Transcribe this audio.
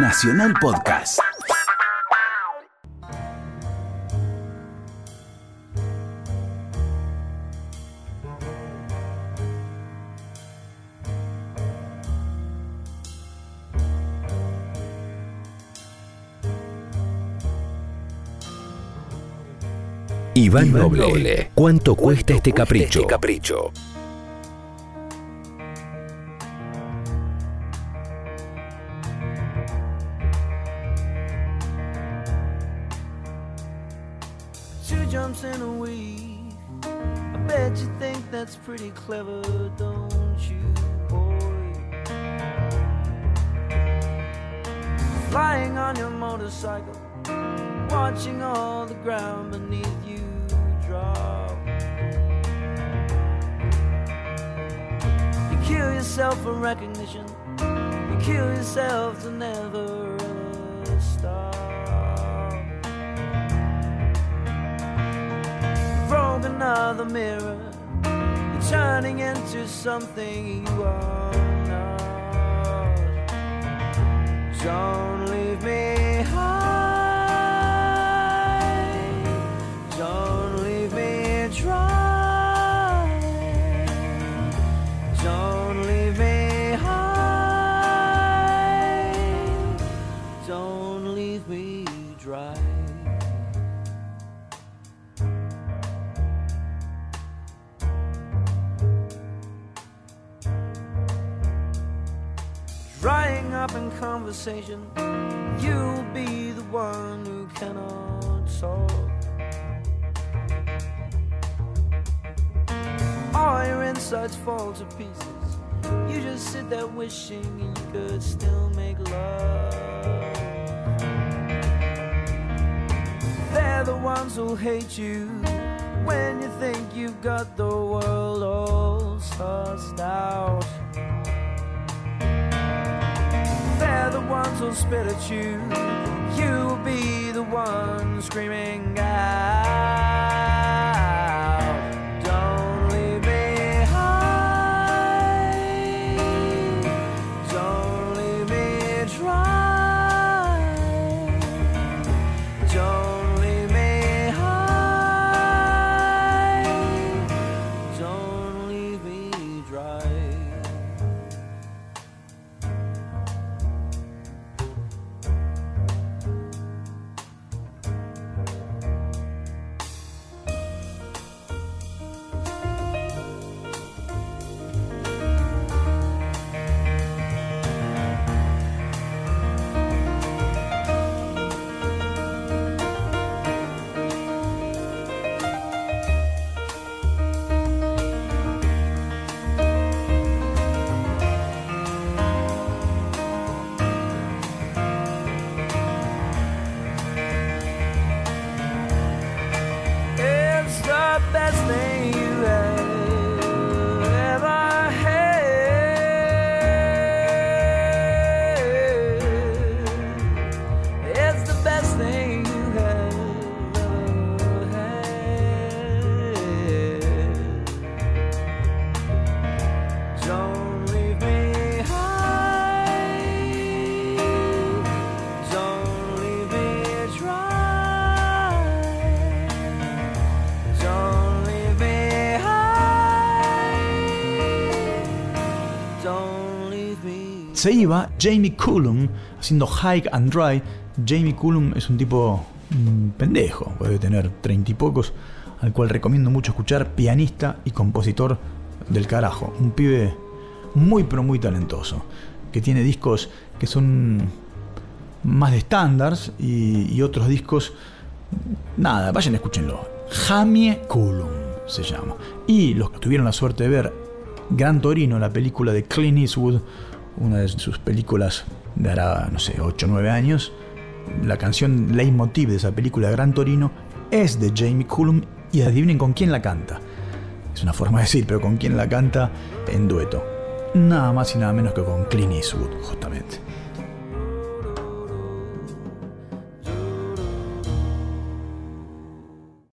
Nacional Podcast. Iván Noble, ¿cuánto cuesta este capricho? capricho? Two jumps in a week. I bet you think that's pretty clever, don't you, boy? Flying on your motorcycle, watching all the ground beneath you drop. You kill yourself for recognition, you kill yourself to never another mirror. You're turning into something you are drying up in conversation. You'll be the one who cannot talk. All your insides fall to pieces. You just sit there wishing you could still make love. They're the ones who hate you when you think you've got the world Who'll spit at you. You'll be the one screaming out. Se iba Jamie Cullum haciendo High and Dry. Jamie Cullum es un tipo mm, pendejo, puede tener treinta y pocos, al cual recomiendo mucho escuchar, pianista y compositor del carajo. Un pibe muy pero muy talentoso, que tiene discos que son más de estándares y, y otros discos, nada, vayan escúchenlo. Jamie Cullum se llama. Y los que tuvieron la suerte de ver Gran Torino, la película de Clint Eastwood, una de sus películas de hará, no sé, 8 o 9 años. La canción leitmotiv de esa película Gran Torino es de Jamie Cullum y adivinen con quién la canta. Es una forma de decir, pero con quién la canta en dueto. Nada más y nada menos que con Clint Eastwood, justamente.